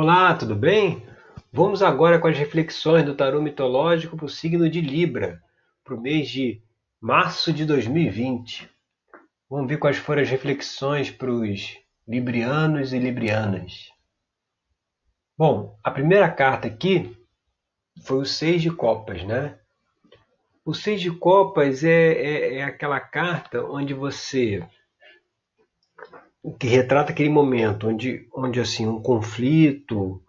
Olá, tudo bem? Vamos agora com as reflexões do tarô mitológico para o signo de Libra, para o mês de março de 2020. Vamos ver quais foram as reflexões para os librianos e librianas. Bom, a primeira carta aqui foi o Seis de Copas, né? O Seis de Copas é, é, é aquela carta onde você que retrata aquele momento onde, onde assim um conflito,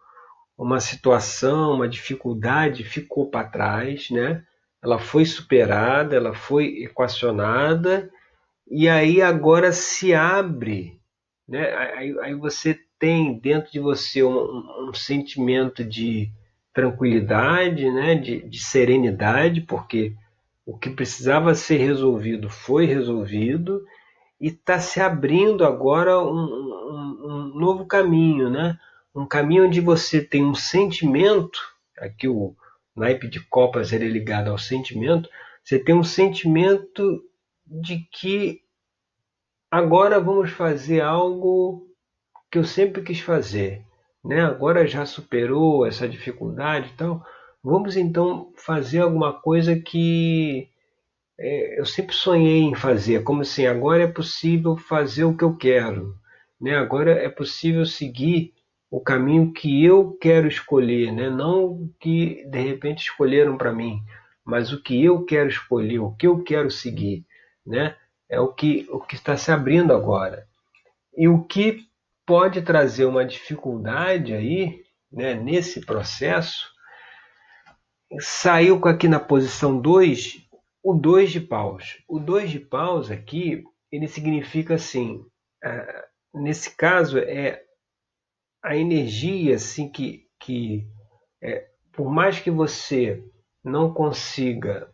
uma situação, uma dificuldade ficou para trás, né? Ela foi superada, ela foi equacionada e aí agora se abre, né? Aí, aí você tem dentro de você um, um sentimento de tranquilidade, né? De, de serenidade, porque o que precisava ser resolvido foi resolvido e está se abrindo agora um, um, um, novo caminho, né? Um caminho onde você tem um sentimento, aqui o naipe de copas ele é ligado ao sentimento, você tem um sentimento de que agora vamos fazer algo que eu sempre quis fazer, né? Agora já superou essa dificuldade e tal. Vamos então fazer alguma coisa que eu sempre sonhei em fazer, como assim, agora é possível fazer o que eu quero, né? agora é possível seguir o caminho que eu quero escolher, né? não o que de repente escolheram para mim, mas o que eu quero escolher, o que eu quero seguir, né? é o que, o que está se abrindo agora. E o que pode trazer uma dificuldade aí, né, nesse processo, saiu aqui na posição 2 o dois de paus. O dois de paus aqui, ele significa assim, é, nesse caso é a energia assim que, que é, por mais que você não consiga,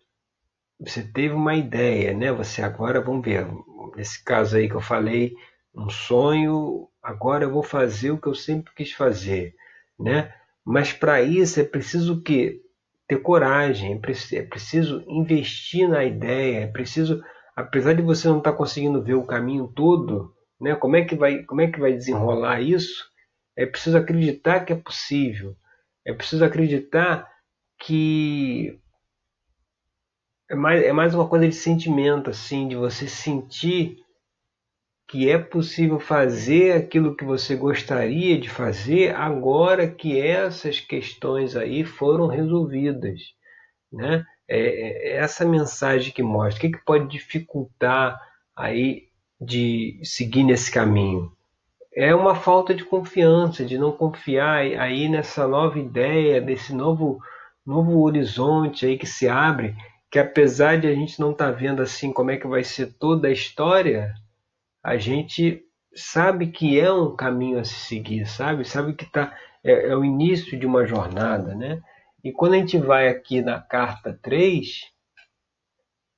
você teve uma ideia, né? Você agora, vamos ver, nesse caso aí que eu falei, um sonho, agora eu vou fazer o que eu sempre quis fazer, né? Mas para isso é preciso que ter coragem, é, é preciso investir na ideia, é preciso, apesar de você não estar tá conseguindo ver o caminho todo, né, como, é que vai, como é que vai desenrolar isso, é preciso acreditar que é possível, é preciso acreditar que é mais, é mais uma coisa de sentimento, assim, de você sentir que é possível fazer aquilo que você gostaria de fazer agora que essas questões aí foram resolvidas, né? É, é essa mensagem que mostra o que, que pode dificultar aí de seguir nesse caminho é uma falta de confiança, de não confiar aí nessa nova ideia, desse novo novo horizonte aí que se abre, que apesar de a gente não estar tá vendo assim como é que vai ser toda a história, a gente sabe que é um caminho a se seguir, sabe? Sabe que tá, é, é o início de uma jornada, né? E quando a gente vai aqui na carta 3,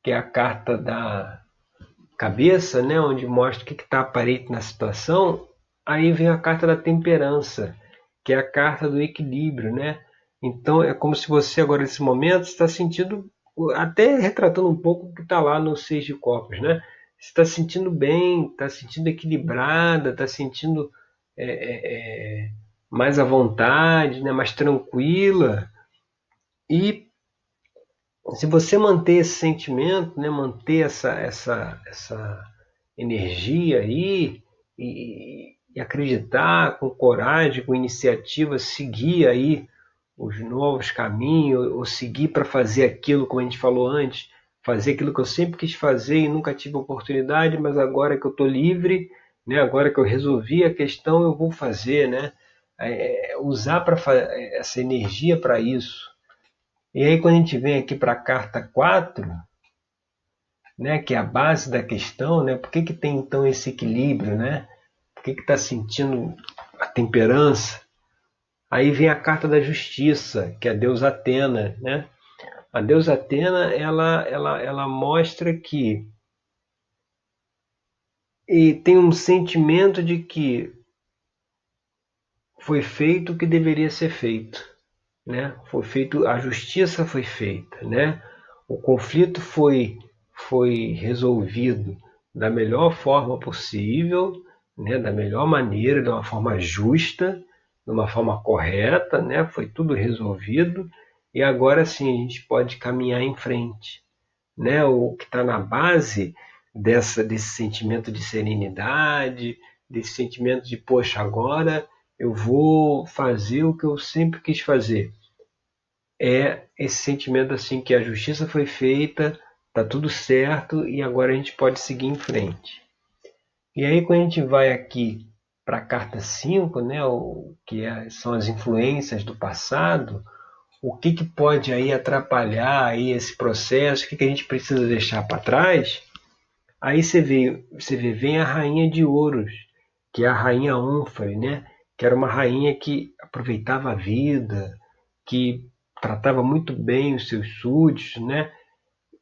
que é a carta da cabeça, né, onde mostra o que está aparente na situação, aí vem a carta da temperança, que é a carta do equilíbrio, né? Então é como se você agora nesse momento está sentindo, até retratando um pouco o que está lá no seis de copas, né? Está sentindo bem, está sentindo equilibrada, está sentindo é, é, é, mais à vontade, né, mais tranquila. E se você manter esse sentimento, né, manter essa, essa, essa energia aí e, e acreditar com coragem, com iniciativa, seguir aí os novos caminhos, ou seguir para fazer aquilo, como a gente falou antes, fazer aquilo que eu sempre quis fazer e nunca tive oportunidade, mas agora que eu estou livre, né, agora que eu resolvi a questão, eu vou fazer, né? É, é usar pra, essa energia para isso. E aí quando a gente vem aqui para a carta 4, né, que é a base da questão, né, por que, que tem então esse equilíbrio, né? Por que está sentindo a temperança? Aí vem a carta da justiça, que é a deusa Atena, né? A deusa Atena, ela, ela, ela mostra que e tem um sentimento de que foi feito o que deveria ser feito, né? Foi feito, a justiça foi feita, né? O conflito foi foi resolvido da melhor forma possível, né? Da melhor maneira, de uma forma justa, de uma forma correta, né? Foi tudo resolvido e agora sim a gente pode caminhar em frente, né? O que está na base dessa desse sentimento de serenidade, desse sentimento de poxa agora eu vou fazer o que eu sempre quis fazer. É esse sentimento assim que a justiça foi feita, tá tudo certo e agora a gente pode seguir em frente. E aí quando a gente vai aqui para a carta 5, né, o, que é, são as influências do passado, o que, que pode aí atrapalhar aí esse processo, o que, que a gente precisa deixar para trás, aí você vê, você vê, vem a rainha de ouros, que é a rainha Ônfale, né, que era uma rainha que aproveitava a vida, que tratava muito bem os seus súditos, né,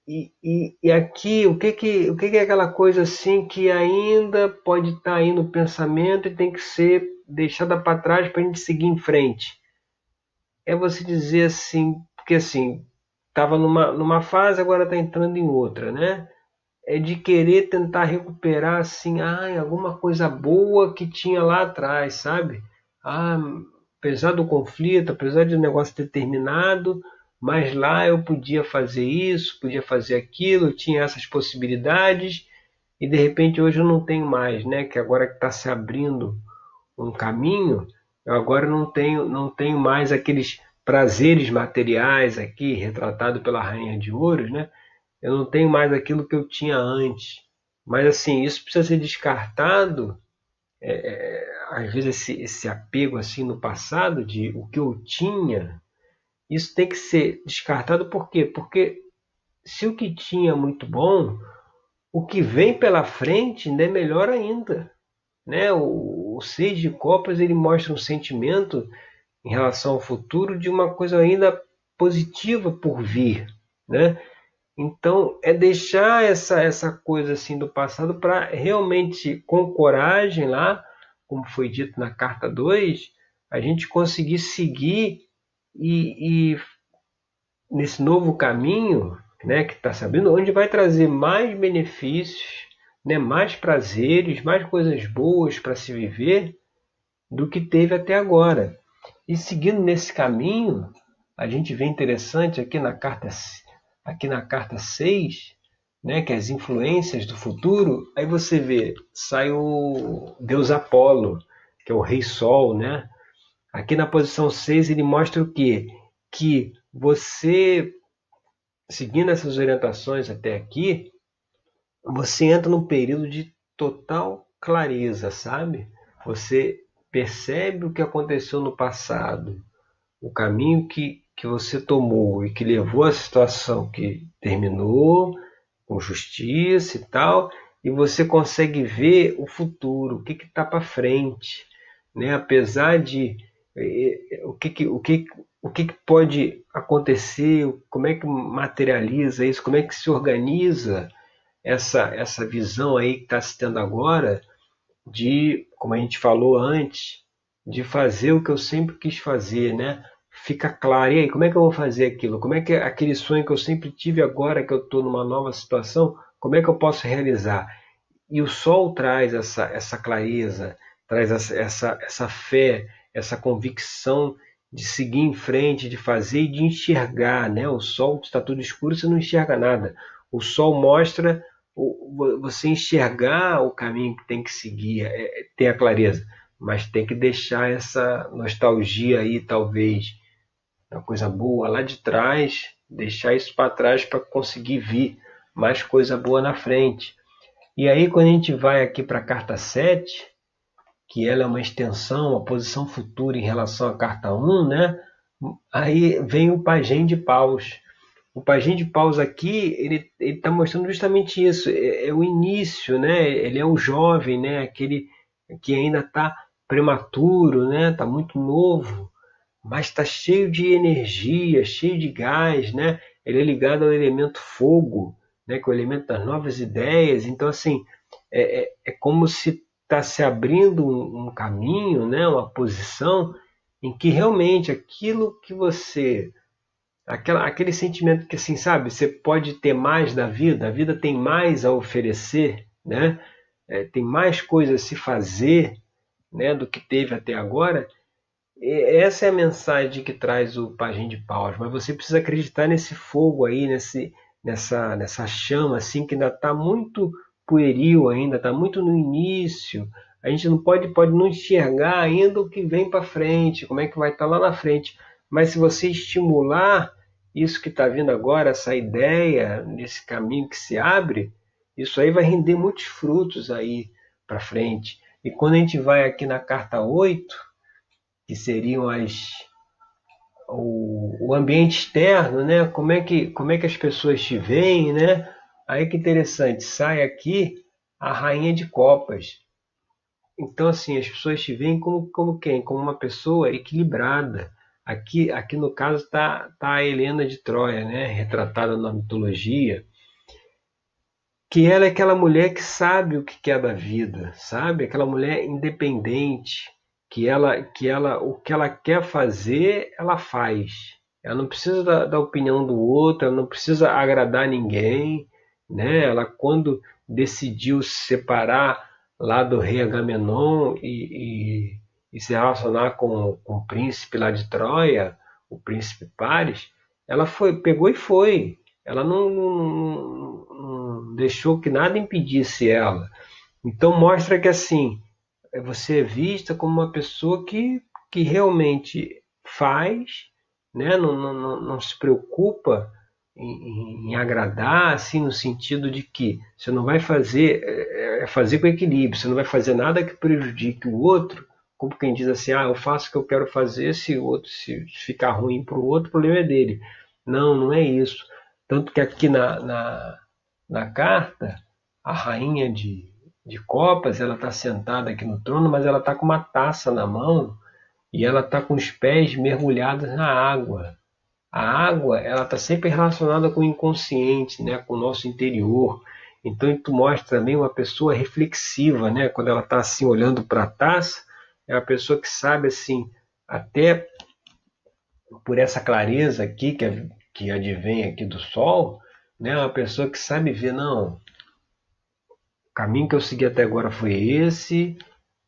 e, e, e, aqui, o que que, o que que é aquela coisa assim que ainda pode estar tá aí no pensamento e tem que ser deixada para trás para a gente seguir em frente? É você dizer assim, porque assim, estava numa, numa fase, agora está entrando em outra, né? É de querer tentar recuperar assim, ah, alguma coisa boa que tinha lá atrás, sabe? Ah, apesar do conflito, apesar de negócio determinado, mas lá eu podia fazer isso, podia fazer aquilo, tinha essas possibilidades e de repente hoje eu não tenho mais, né? Que agora que está se abrindo um caminho, eu agora não tenho, não tenho mais aqueles prazeres materiais aqui retratado pela rainha de ouros, né? Eu não tenho mais aquilo que eu tinha antes. Mas assim, isso precisa ser descartado. É, é às vezes esse, esse apego assim no passado de o que eu tinha isso tem que ser descartado por quê? Porque se o que tinha é muito bom, o que vem pela frente ainda é melhor ainda. Né? O, o Seis de Copas ele mostra um sentimento em relação ao futuro de uma coisa ainda positiva por vir. Né? Então, é deixar essa, essa coisa assim do passado para realmente, com coragem lá, como foi dito na carta 2, a gente conseguir seguir e, e nesse novo caminho né, que está sabendo, onde vai trazer mais benefícios, né, mais prazeres, mais coisas boas para se viver do que teve até agora. E seguindo nesse caminho, a gente vê interessante aqui na carta aqui na carta 6, né, que é as influências do futuro, aí você vê, sai o deus Apolo, que é o rei Sol, né? Aqui na posição 6 ele mostra o quê? Que você, seguindo essas orientações até aqui, você entra num período de total clareza, sabe? Você percebe o que aconteceu no passado, o caminho que, que você tomou e que levou à situação que terminou com justiça e tal, e você consegue ver o futuro, o que está para frente. Né? Apesar de o que, o que, o que pode acontecer, como é que materializa isso, como é que se organiza essa, essa visão aí que está se tendo agora de, como a gente falou antes, de fazer o que eu sempre quis fazer, né? Fica claro, e aí, como é que eu vou fazer aquilo? Como é que aquele sonho que eu sempre tive agora que eu estou numa nova situação, como é que eu posso realizar? E o sol traz essa, essa clareza, traz essa, essa, essa fé, essa convicção de seguir em frente, de fazer e de enxergar, né? O sol está tudo escuro, você não enxerga nada. O sol mostra você enxergar o caminho que tem que seguir, é, é, ter a clareza, mas tem que deixar essa nostalgia aí, talvez, uma coisa boa lá de trás, deixar isso para trás para conseguir vir mais coisa boa na frente. E aí, quando a gente vai aqui para a carta 7, que ela é uma extensão, uma posição futura em relação à carta 1, né? Aí vem o pajem de paus. O pajem de paus aqui, ele está mostrando justamente isso. É, é, o início, né? Ele é o jovem, né? Aquele que ainda está prematuro, né? Está muito novo, mas está cheio de energia, cheio de gás, né? Ele é ligado ao elemento fogo, né? Que é o elemento das novas ideias. Então, assim, é, é, é como se está se abrindo um, um caminho, né, uma posição em que realmente aquilo que você aquela, aquele sentimento que assim sabe você pode ter mais da vida a vida tem mais a oferecer né é, tem mais coisas a se fazer né do que teve até agora essa é a mensagem que traz o Pajem de Paus, mas você precisa acreditar nesse fogo aí, nesse, nessa, nessa chama assim que ainda está muito pueril ainda, está muito no início. A gente não pode, pode não enxergar ainda o que vem para frente, como é que vai estar tá lá na frente. Mas se você estimular isso que está vindo agora, essa ideia, nesse caminho que se abre, isso aí vai render muitos frutos aí para frente. E quando a gente vai aqui na carta 8, que seriam as o, o ambiente externo, né? Como é que como é que as pessoas te veem, né? Aí que interessante, sai aqui a rainha de copas. Então assim, as pessoas te veem como como quem? Como uma pessoa equilibrada. Aqui aqui no caso está tá a Helena de Troia, né? Retratada na mitologia que ela é aquela mulher que sabe o que é da vida, sabe? Aquela mulher independente, que ela, que ela, o que ela quer fazer, ela faz. Ela não precisa da, da opinião do outro, ela não precisa agradar ninguém, né? Ela quando decidiu se separar lá do rei Agamenon e, e, e se relacionar com, com o príncipe lá de Troia, o príncipe Paris, ela foi, pegou e foi. Ela não, não, não deixou que nada impedisse ela. Então mostra que assim é você é vista como uma pessoa que, que realmente faz, né? não, não, não se preocupa em, em, agradar, assim, no sentido de que você não vai fazer, é, é fazer com equilíbrio, você não vai fazer nada que prejudique o outro, como quem diz assim, ah, eu faço o que eu quero fazer, se o outro se ficar ruim para o outro, o problema é dele. Não, não é isso. Tanto que aqui na, na, na carta, a rainha de, de copas, ela está sentada aqui no trono, mas ela está com uma taça na mão e ela está com os pés mergulhados na água. A água, ela está sempre relacionada com o inconsciente, né, com o nosso interior. Então, isso mostra também uma pessoa reflexiva, né? Quando ela está assim olhando para a taça, é uma pessoa que sabe assim, até por essa clareza aqui que, que advém aqui do sol, né? Uma pessoa que sabe ver, não, caminho que eu segui até agora foi esse,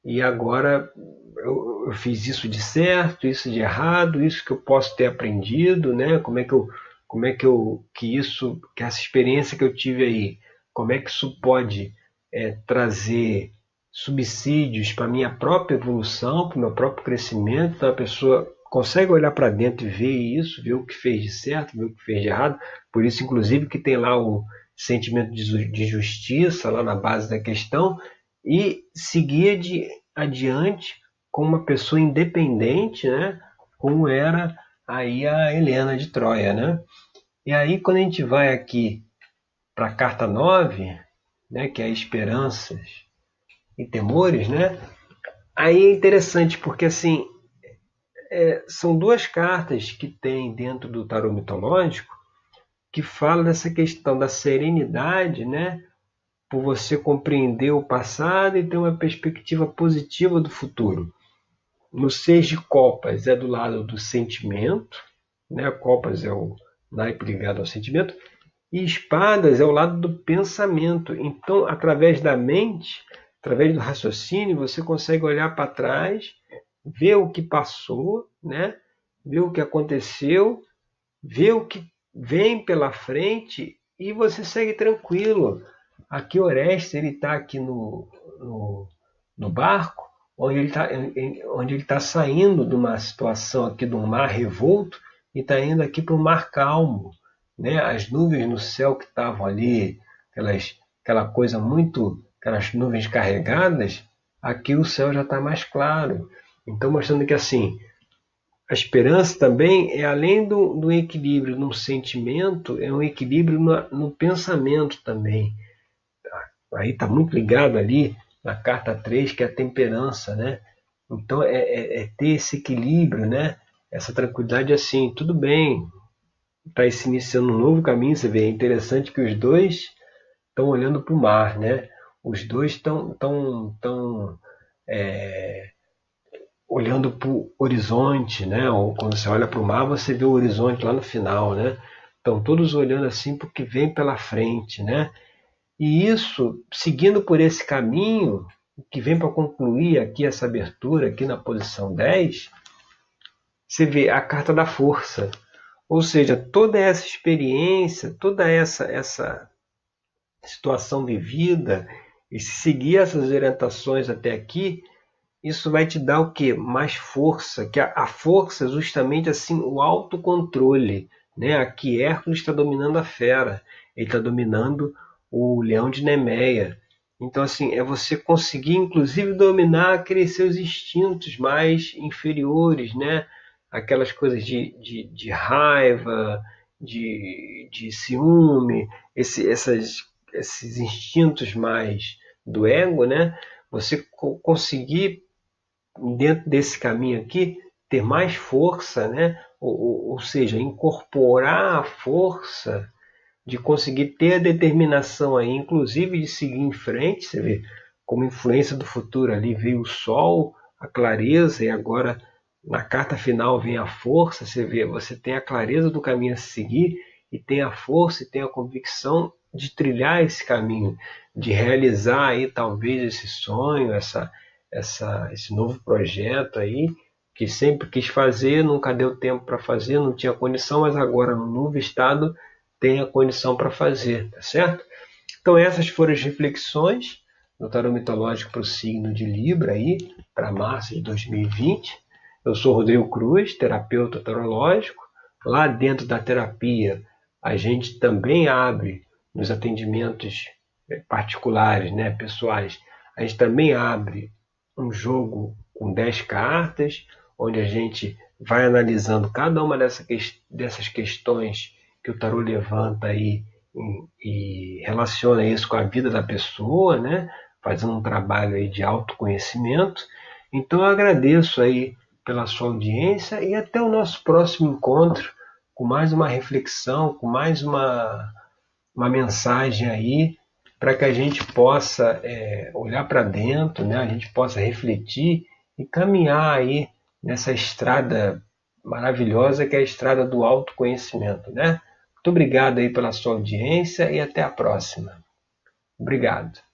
e agora eu, eu, fiz isso de certo, isso de errado, isso que eu posso ter aprendido, né? Como é que eu, como é que eu, que isso, que essa experiência que eu tive aí, como é que isso pode é, trazer subsídios para minha própria evolução, para o meu próprio crescimento, então a pessoa consegue olhar para dentro e ver isso, ver o que fez de certo, ver o que fez de errado, por isso inclusive que tem lá o sentimento de justiça lá na base da questão e seguir de adiante como uma pessoa independente, né? Como era aí a Helena de Troia, né? E aí quando a gente vai aqui para a carta 9, né, que é esperanças e temores, né? Aí é interessante porque assim é, são duas cartas que tem dentro do tarô mitológico que fala dessa questão da serenidade, né? Por você compreender o passado e ter uma perspectiva positiva do futuro. No seis de copas é do lado do sentimento, né? Copas é o naipe ligado ao sentimento e espadas é o lado do pensamento. Então, através da mente, através do raciocínio, você consegue olhar para trás, ver o que passou, né? ver o que aconteceu, ver o que vem pela frente e você segue tranquilo. Aqui Orestes ele está aqui no, no, no, barco, onde ele está onde ele tá saindo de uma situação aqui um mar revolto e está indo aqui para um mar calmo. Né? As nuvens no céu que estavam ali, aquelas, aquela coisa muito, aquelas nuvens carregadas, aqui o céu já está mais claro. Então mostrando que assim, a esperança também é além do, do equilíbrio no sentimento, é um equilíbrio no, no pensamento também. Aí está muito ligado ali na carta 3, que é a temperança, né? Então é, é, é ter esse equilíbrio, né? Essa tranquilidade assim, tudo bem, está se iniciando um novo caminho, você vê, é interessante que os dois estão olhando para o mar, né? Os dois estão tão, tão, é, olhando para o horizonte, né? Ou quando você olha para o mar, você vê o horizonte lá no final, né? Estão todos olhando assim porque vem pela frente, né? E isso, seguindo por esse caminho, que vem para concluir aqui essa abertura, aqui na posição 10, você vê a carta da força. Ou seja, toda essa experiência, toda essa, essa situação vivida, e se seguir essas orientações até aqui, isso vai te dar o que? Mais força, que a, a força é justamente assim o autocontrole. Né? Aqui Hércules está dominando a fera, ele está dominando o leão de Nemeia. Então, assim, é você conseguir, inclusive, dominar aqueles seus instintos mais inferiores, né? Aquelas coisas de, de, de raiva, de, de ciúme, esse, essas, esses instintos mais do ego, né? Você conseguir, dentro desse caminho aqui, ter mais força, né? Ou, ou, ou seja, incorporar a força de conseguir ter a determinação aí, inclusive de seguir em frente, você vê como influência do futuro ali veio o sol, a clareza e agora na carta final vem a força, você vê, você tem a clareza do caminho a seguir e tem a força e tem a convicção de trilhar esse caminho, de realizar aí talvez esse sonho, essa, essa, esse novo projeto aí que sempre quis fazer, nunca deu tempo para fazer, não tinha condição, mas agora no novo estado tem a condição para fazer, tá certo? Então essas foram as reflexões do tarô mitológico para o signo de Libra aí, para março de 2020. Eu sou Rodrigo Cruz, terapeuta tarológico. Lá dentro da terapia, a gente também abre nos atendimentos eh, particulares, né, pessoais, a gente também abre um jogo com 10 cartas, onde a gente vai analisando cada uma dessas questões que o tarô levanta aí e, e relaciona isso com a vida da pessoa, né? fazendo um trabalho aí de autoconhecimento. Então eu agradeço aí pela sua audiência e até o nosso próximo encontro com mais uma reflexão, com mais uma, uma mensagem aí para que a gente possa é, olhar para dentro, né? a gente possa refletir e caminhar aí nessa estrada maravilhosa que é a estrada do autoconhecimento, né? Muito obrigado aí pela sua audiência e até a próxima. Obrigado.